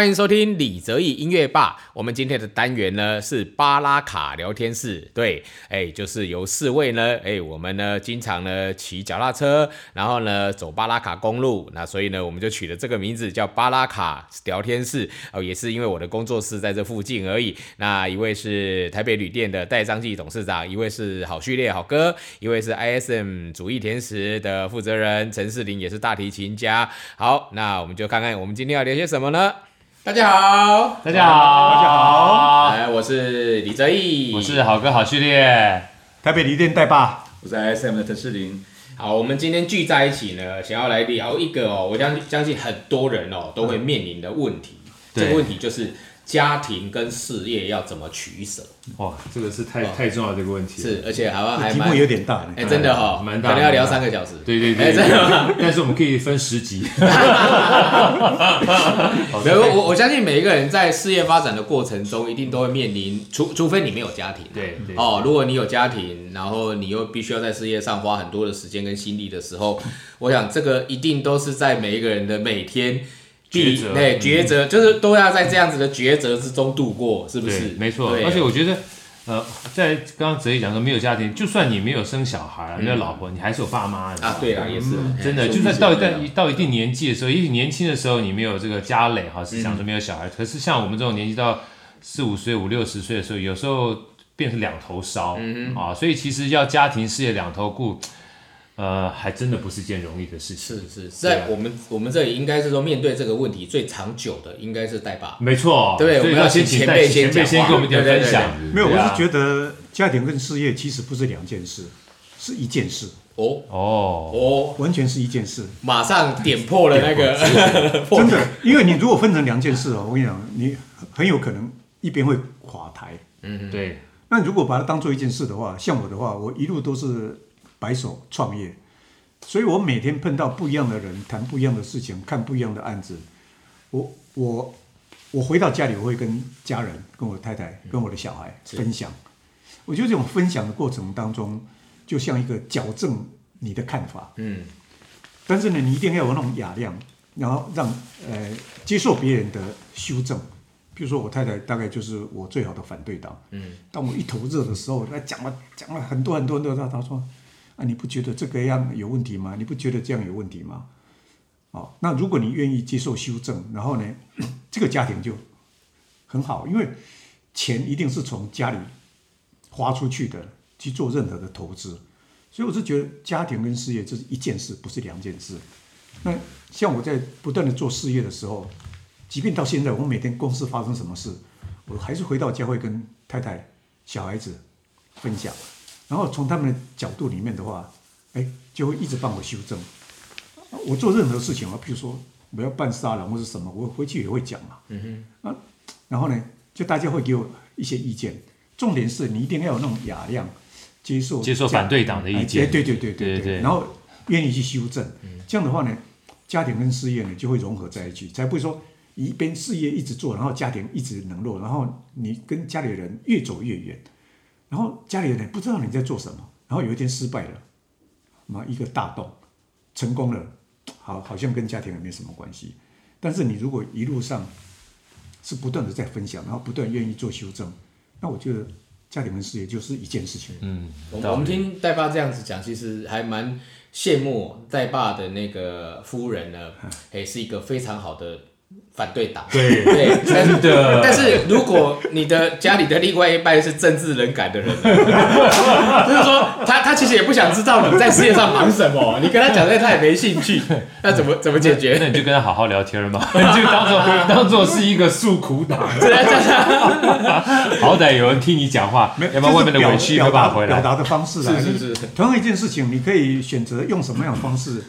欢迎收听李泽义音乐吧。我们今天的单元呢是巴拉卡聊天室，对，哎，就是由四位呢，哎，我们呢经常呢骑脚踏车，然后呢走巴拉卡公路，那所以呢我们就取了这个名字叫巴拉卡聊天室。哦，也是因为我的工作室在这附近而已。那一位是台北旅店的戴章记董事长，一位是好序列好哥，一位是 ISM 主义甜食的负责人陈世林，也是大提琴家。好，那我们就看看我们今天要聊些什么呢？大家好，大家好，大家好，哎，我是李泽毅，我是好哥好序列，台北旅店代爸，我是 SM 的陈世林。好，我们今天聚在一起呢，想要来聊一个哦，我相信相信很多人哦都会面临的问题，这个问题就是家庭跟事业要怎么取舍。哇，这个是太太重要的一个问题，是，而且还还题目有点大，哎，真的哈，蛮大，可能要聊三个小时。对对对，哎，真的？但是我们可以分十集。没有，我我相信每一个人在事业发展的过程中，一定都会面临，除除非你没有家庭，对对哦，如果你有家庭，然后你又必须要在事业上花很多的时间跟心力的时候，我想这个一定都是在每一个人的每天抉择对抉择，就是都要在这样子的抉择之中度过，是不是对？没错，而且我觉得。呃，在刚刚哲毅讲说没有家庭，就算你没有生小孩，没有老婆，你还是有爸妈的啊，对啊，也是真的。哎就算到到到一定年纪的时候，也许年轻的时候你没有这个家累哈，是想说没有小孩。可是像我们这种年纪到四五岁、五六十岁的时候，有时候变成两头烧啊，所以其实要家庭事业两头顾，呃，还真的不是件容易的事情。是是，在我们我们这里应该是说面对这个问题最长久的应该是代爸，没错，对我们要先前辈前辈先讲先跟我们点对对分享。没有，我是觉得家庭跟事业其实不是两件事，是一件事，哦。哦，哦，完全是一件事，马上点破了那个 真的。因为你如果分成两件事哦，我跟你讲，你很有可能一边会垮台。嗯对，那如果把它当做一件事的话，像我的话，我一路都是白手创业，所以我每天碰到不一样的人，谈不一样的事情，看不一样的案子。我我我回到家里，我会跟家人、跟我太太、跟我的小孩分享。我觉得这种分享的过程当中，就像一个矫正你的看法，嗯但是呢，你一定要有那种雅量，然后让呃接受别人的修正。比如说我太太大概就是我最好的反对党。嗯，当我一头热的时候，她讲了讲了很多很多很多，她她说啊，你不觉得这个样有问题吗？你不觉得这样有问题吗？哦，那如果你愿意接受修正，然后呢，这个家庭就很好，因为钱一定是从家里花出去的，去做任何的投资。所以我是觉得家庭跟事业这是一件事，不是两件事。那像我在不断的做事业的时候，即便到现在，我每天公司发生什么事，我还是回到家会跟太太、小孩子分享，然后从他们的角度里面的话，哎，就会一直帮我修正。我做任何事情啊，譬如说我要办沙龙或是什么，我回去也会讲嘛。嗯哼。啊，然后呢，就大家会给我一些意见，重点是你一定要有那种雅量，接受接受反对党的意见。哎对对对对对对然后愿意去修正，这样的话呢，家庭跟事业呢就会融合在一起，才不会说一边事业一直做，然后家庭一直冷落，然后你跟家里人越走越远，然后家里人不知道你在做什么，然后有一天失败了，嘛一个大洞，成功了，好好像跟家庭也没什么关系，但是你如果一路上是不断的在分享，然后不断愿意做修正，那我觉得家庭跟事业就是一件事情。嗯，我我们听戴爸这样子讲，其实还蛮羡慕戴爸的那个夫人呢，哎，是一个非常好的反对党。对对，真的但是如果你的家里的另外一半是政治冷感的人，就是说他他其实也不想知道你在事业上忙什么，你跟他讲这他也没兴趣，那怎么怎么解决？那你就跟他好好聊天嘛，你就当做当做是一个诉苦党，好歹有人听你讲话，没有，要不然外面的委屈表没办法回来。表达的方式啊。是是是同样一件事情，你可以选择用什么样的方式哎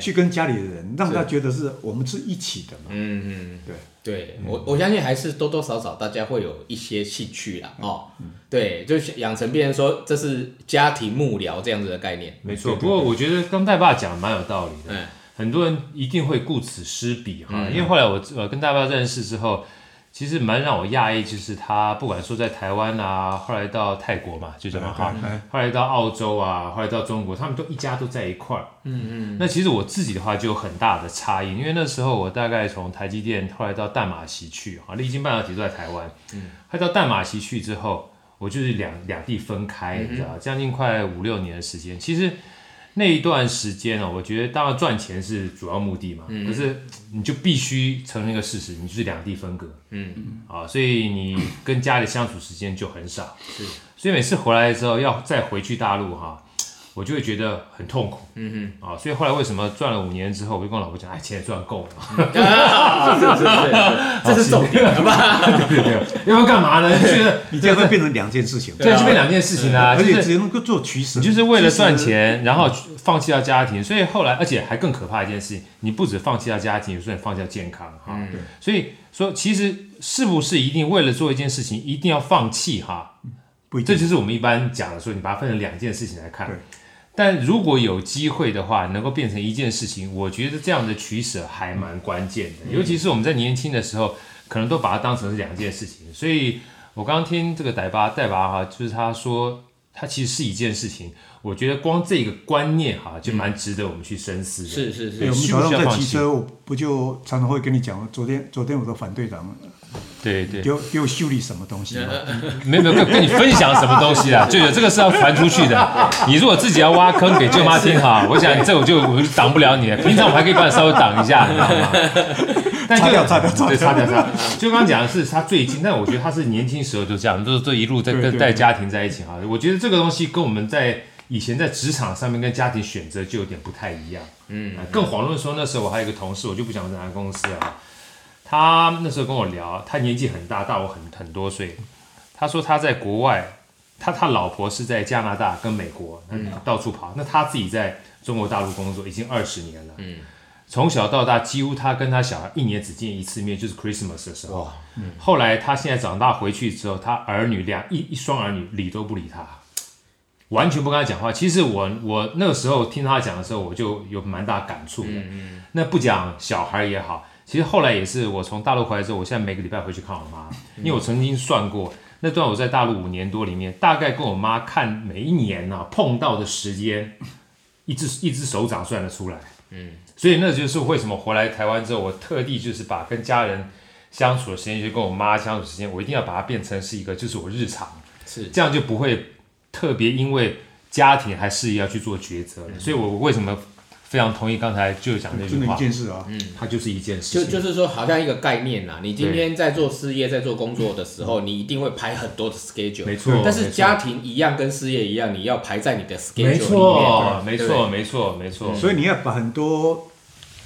去跟家里的人，让他觉得是我们是一起的嘛。嗯嗯，对。对我我相信还是多多少少大家会有一些兴趣啦，哦，对，就是养成变成说这是家庭幕僚这样子的概念，没错。不过我觉得刚代爸讲的蛮有道理的，嗯很多人一定会顾此失彼哈。因为后来我呃跟大爸认识之后，其实蛮让我讶异，就是他不管说在台湾啊，后来到泰国嘛，就这么哈，后来到澳洲啊，后来到中国，他们都一家都在一块儿。嗯嗯。那其实我自己的话就有很大的差异，因为那时候我大概从台积电后来到淡马锡去啊，历经半导体都在台湾，嗯，后来到淡马锡去之后，我就是两两地分开，你知道，将近快五六年的时间，其实。那一段时间哦，我觉得当然赚钱是主要目的嘛，可是你就必须承认一个事实，你就是两地分隔，嗯嗯，啊，所以你跟家里相处时间就很少，是，所以每次回来的时候要再回去大陆哈，我就会觉得很痛苦，嗯哼，啊，所以后来为什么赚了五年之后，我就跟我老婆讲，哎，钱也赚够了，是是是，这是重点，好吧？对对对，要不干嘛呢？觉得你这样会变成两件事情，对，就变两件事情啊，而且就是只能够做取舍。你就是为了赚钱，然后放弃掉家庭，所以后来，而且还更可怕一件事情，你不止放弃掉家庭，有时候你放弃掉健康哈。对所以说，其实是不是一定为了做一件事情，一定要放弃哈？不一定这就是我们一般讲的说，你把它分成两件事情来看对。但如果有机会的话，能够变成一件事情，我觉得这样的取舍还蛮关键的。尤其是我们在年轻的时候，可能都把它当成是两件事情。所以我刚刚听这个代巴代巴哈，就是他说它其实是一件事情。我觉得光这个观念哈，就蛮值得我们去深思的。是是是，我是，们早上在需要放弃骑车，我不就常常会跟你讲，昨天昨天我的反队长对对，给我给我修理什么东西？没有没有跟跟你分享什么东西啦，就有这个是要传出去的。你如果自己要挖坑给舅妈听哈，我想这我就我就挡不了你了。平常我还可以帮你稍微挡一下，你知道吗？但就擦掉擦掉擦对，掉擦掉擦掉。就刚刚讲的是他最近，但我觉得他是年轻时候就这样，就是这一路在跟带家庭在一起哈。我觉得这个东西跟我们在以前在职场上面跟家庭选择就有点不太一样。嗯，更遑论说那时候我还有一个同事，我就不讲在哪个公司了哈。他那时候跟我聊，他年纪很大，大我很很多岁。他说他在国外，他他老婆是在加拿大跟美国，嗯，到处跑。那他自己在中国大陆工作已经二十年了，嗯，从小到大几乎他跟他小孩一年只见一次面，就是 Christmas 的时候。后来他现在长大回去之后，他儿女两一一双儿女理都不理他，完全不跟他讲话。其实我我那个时候听他讲的时候，我就有蛮大感触的。那不讲小孩也好，其实后来也是我从大陆回来之后，我现在每个礼拜回去看我妈，因为我曾经算过那段我在大陆五年多里面，大概跟我妈看每一年呢、碰到的时间，一只一只手掌算得出来。嗯，所以那就是为什么回来台湾之后，我特地就是把跟家人相处的时间，就跟我妈相处的时间，我一定要把它变成是一个就是我日常，是这样就不会特别因为家庭还事业要去做抉择了。所以我为什么非常同意刚才就讲那句真的一，件事啊，嗯它就是一件事情，就就是说，好像一个概念啦。你今天在做事业、在做工作的时候，你一定会排很多的 schedule，没错但是家庭一样，跟事业一样，你要排在你的 schedule 里面。错，没错，没错，没错。所以你要把很多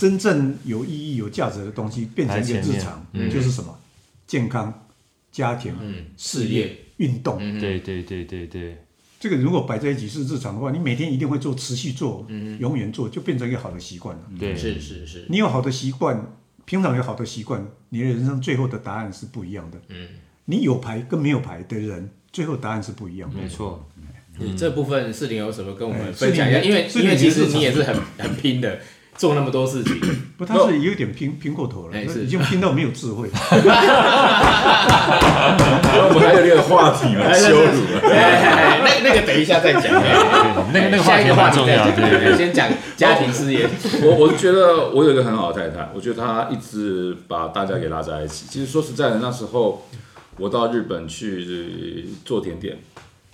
真正有意义、有价值的东西变成一个日常，就是什么？健康、家庭、事业、运动。对对对对对，这个如果摆在一起是日常的话，你每天一定会做，持续做，永远做，就变成一个好的习惯了。对。是是是，你有好的习惯，平常有好的习惯，你的人生最后的答案是不一样的。嗯，你有牌跟没有牌的人，最后答案是不一样的。没错。你这部分事情有什么跟我们哎分享一下？因为因为其实你也是很很拼的，做那么多事情。不，他是有点拼拼过头了，哎是已经拼到没有智慧。我们还有这个话题嘛，羞辱了。哎，那那个等一下再讲。哎那个那个话题下一个话蛮重要，题再讲。对对对。先讲家庭事业。我我觉得我有一个很好的太太，我觉得她一直把大家给拉在一起。其实说实在的，那时候我到日本去做甜点，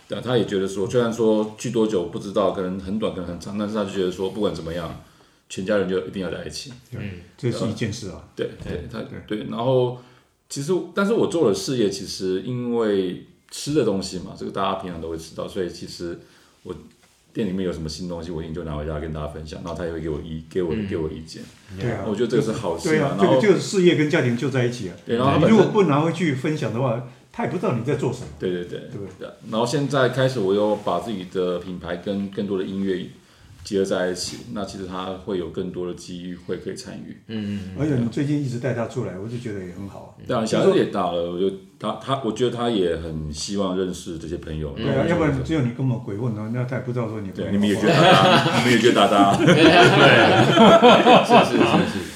但她也觉得说，虽然说去多久不知道，可能很短，可能很长，但是她就觉得说，不管怎么样，全家人就一定要在一起。嗯这是一件事啊。对对，他对，然后其实，但是我做的事业，其实因为吃的东西嘛，这个大家平常都会吃到，所以其实我店里面有什么新东西，我一定就拿回家跟大家分享，然后他也会给我意给我给我意见，对啊，我觉得这个是好事对啊，，这个就是事业跟家庭就在一起啊。对，然后如果不拿回去分享的话，他也不知道你在做什么。对对对对不对，然后现在开始我又把自己的品牌跟更多的音乐结合在一起，那其实他会有更多的机遇会可以参与。嗯嗯而且你最近一直带他出来，我就觉得也很好啊。当然，小孩子也大了，我就他他，我觉得他也很希望认识这些朋友。对啊，要不然只有你跟我们鬼混呢，那他也不知道说你对，你们也觉得大大，你们也觉得大大。是是是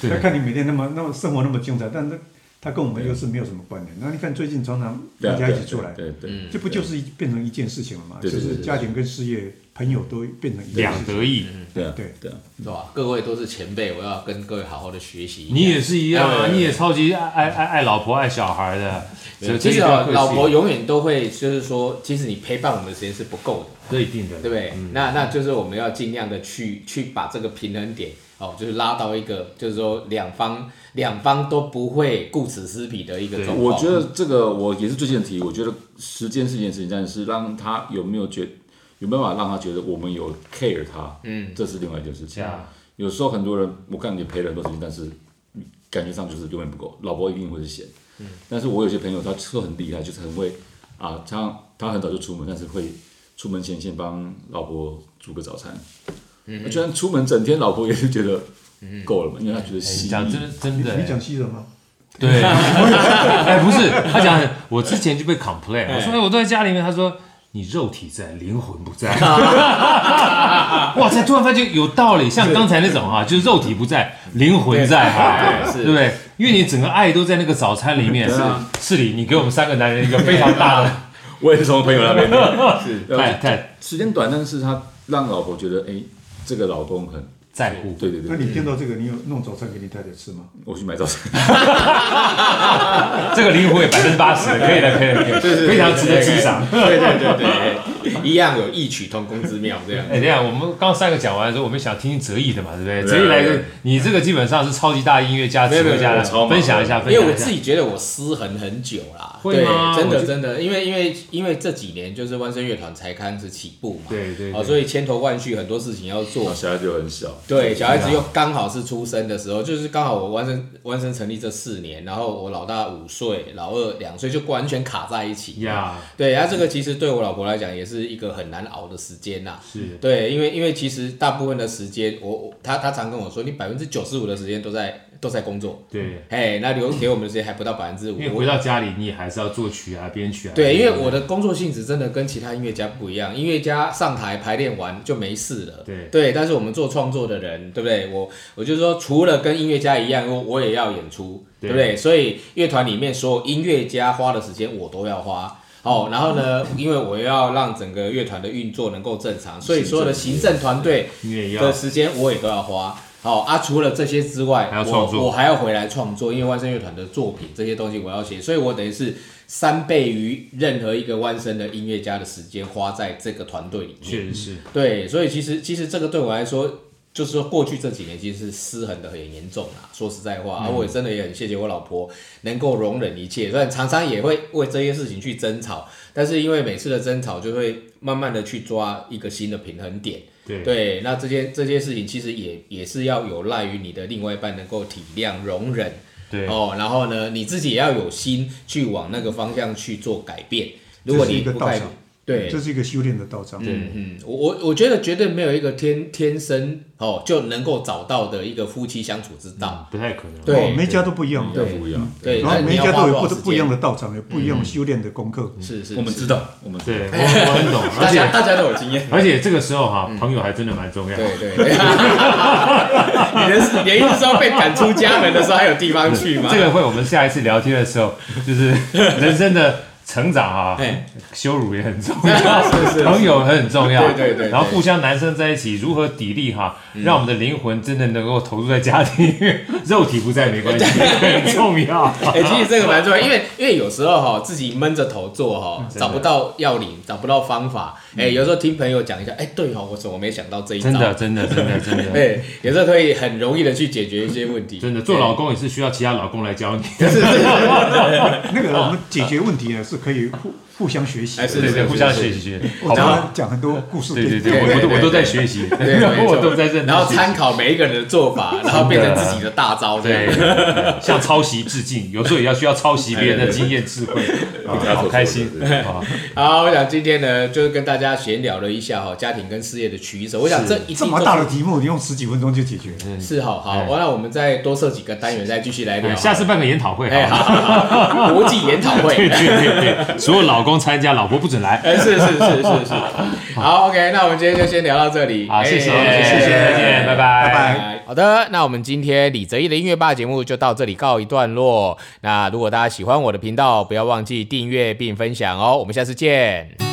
是，他看你每天那么那么生活那么精彩，但是他跟我们又是没有什么关联。那你看最近常常大家一起出来，对对，这不就是一变成一件事情了嘛？就对对对是家庭跟事业、朋友都变成两。得意。对啊对对啊，是吧？各位都是前辈，我要跟各位好好的学习。你也是一样啊，你也超级爱爱爱爱老婆爱小孩的，其实啊老婆永远都会，就是说，其实你陪伴我们的时间是不够的。这一定的，对不对？那那就是我们要尽量的去去把这个平衡点哦，就是拉到一个，就是说两方两方都不会顾此失彼的一个状况。我觉得这个我也是最近的提，我觉得时间是一件事情，但是让他有没有觉有没有办法让他觉得我们有 care 他，嗯，这是另外一件事情。呀有时候很多人，我看你陪了很多时间，但是感觉上就是永远不够，老婆一定会是嫌。嗯，但是我有些朋友他是很厉害，就是很会啊，他他很早就出门，但是会出门前先帮老婆煮个早餐。嗯，居然出门整天，老婆也是觉得够了嘛，因为他觉得哎洗你讲真真的你，讲细了吗？对，哎，不是，他讲，我之前就被 complain，我说哎，我都在家里面，他说你肉体在，灵魂不在。哇塞，突然发现有道理，像刚才那种哈，就是肉体不在，灵魂在哈，对。对不对？因为你整个爱都在那个早餐里面。是是你，你给我们三个男人一个非常大的，我也是从朋友那边。是。太太。时间短，但是他让老婆觉得，哎，这个老公很，在乎。对对对那你听到这个，你有弄早餐给你太太吃吗？我去买早餐，这个灵活也百分之八十，可以的，可以的，可以的，非常值得欣赏。对对对对，一样有异曲同工之妙，这样。哎，等一下，我们刚三个讲完的时候，我们想听听哲毅的嘛，对不对？哲毅来个你这个基本上是超级大音乐家、没有没有指挥家的。我超，忙分享一下，分因为享一下。我自己觉得我失衡很久啦，对会吗，真的真的，因为因为因为这几年就是万声乐团才开始起步嘛，对对哦，所以千头万绪，很多事情要做，小孩子又很小，对，小孩子又刚好是出生的时候，就是刚好我完成完成成立这四年，然后我老大五岁，老二两岁，就完全卡在一起。呀，对，然后这个其实对我老婆来讲也是一个很难熬的时间呐、是对，因为因为其实大部分的时间，我我她她常跟我说，你百分之九十五的时间都在都在工作，对，哎，那留给我们的时间还不到百分之五因为。回到家里，你也还是要作曲啊、编曲啊。对，因为我的工作性质真的跟其他音乐家不一样，音乐家上台排练完就没事了。对对，但是我们做创作的人，对不对？我我就说，除了跟音乐家一样，我我也要演出，对对不对？所以乐团里面所有音乐家花的时间，我都要花。哦，然后呢，因为我要让整个乐团的运作能够正常，所以所有的行政团队的时间我也都要花。好、啊，除了这些之外，我我还要回来创作，因为万声乐团的作品这些东西我要写，所以我等于是三倍于任何一个万声的音乐家的时间花在这个团队里面。确实是。对，所以其实其实这个对我来说，就是说过去这几年其实是失衡的很严重啦。说实在话，而、我也真的也很谢谢我老婆能够容忍一切，虽然常常也会为这些事情去争吵，但是因为每次的争吵就会慢慢的去抓一个新的平衡点。对对，那这些这些事情其实也也是要有赖于你的另外一半能够体谅、容忍。对哦，然后呢，你自己也要有心去往那个方向去做改变。如果你不改一个道场，对，这是一个修炼的道场。嗯嗯，我我我觉得绝对没有一个天天生哦就能够找到的一个夫妻相处之道。不太可能。对哦，每一家都不一样。对不一样。对，然后每一家都有不不一样的道场，有不一样修炼的功课。是是，是我们知，道，我们对，我我很懂，而且大家大家都有经验。而且这个时候哈，朋友还真的蛮重要。对对对，你的你的意思说被赶出家门的时候还有地方去吗？这个会我们下一次聊天的时候，就是人生的成长啊哎，羞辱也很重要，是是朋友很重要，对对对对然后互相男生在一起如何砥砺哈，让我们的灵魂真的能够投入在家庭，肉体不在没关系，很重要。哎、其实这个蛮重要，因为因为有时候哈、自己闷着头做哈、找不到要领，找不到方法。哎、有时候听朋友讲一下，哎、对哈、我怎么没想到这一招？真的，真的，真的，真的，对，有时候可以很容易的去解决一些问题。真的，做老公也是需要其他老公来教你。那个我们解决问题呢是可以互互相学习哎。是对对，互相学习，我常好不好？常讲很多故事对对对，我我都我都在学习，对 没错我都在认然后参考每一个人的做法，然后变成自己的大招，这对。，向抄袭致敬，有时候也要需要抄袭别人的经验智慧，啊好开心！好，我想今天呢，就是跟大家闲聊了一下哈，家庭跟事业的取舍。我想这一定这么大的题目，你用十几分钟就解决。了。是好好，哎。那我们再多设几个单元，再继续来聊。下次办个研讨会，哎，好，国际研讨会。对对对对，所有老公参加，老婆不准来。哎，是是是是是。好，OK，那我们今天就先聊到这里。好，谢谢，哎谢谢，再见，拜拜，拜拜。好的，那我们今天李泽毅的音乐吧节目就到这里告一段落。那如果大家喜欢我的频道，不要忘记订阅并分享哦。我们下次见。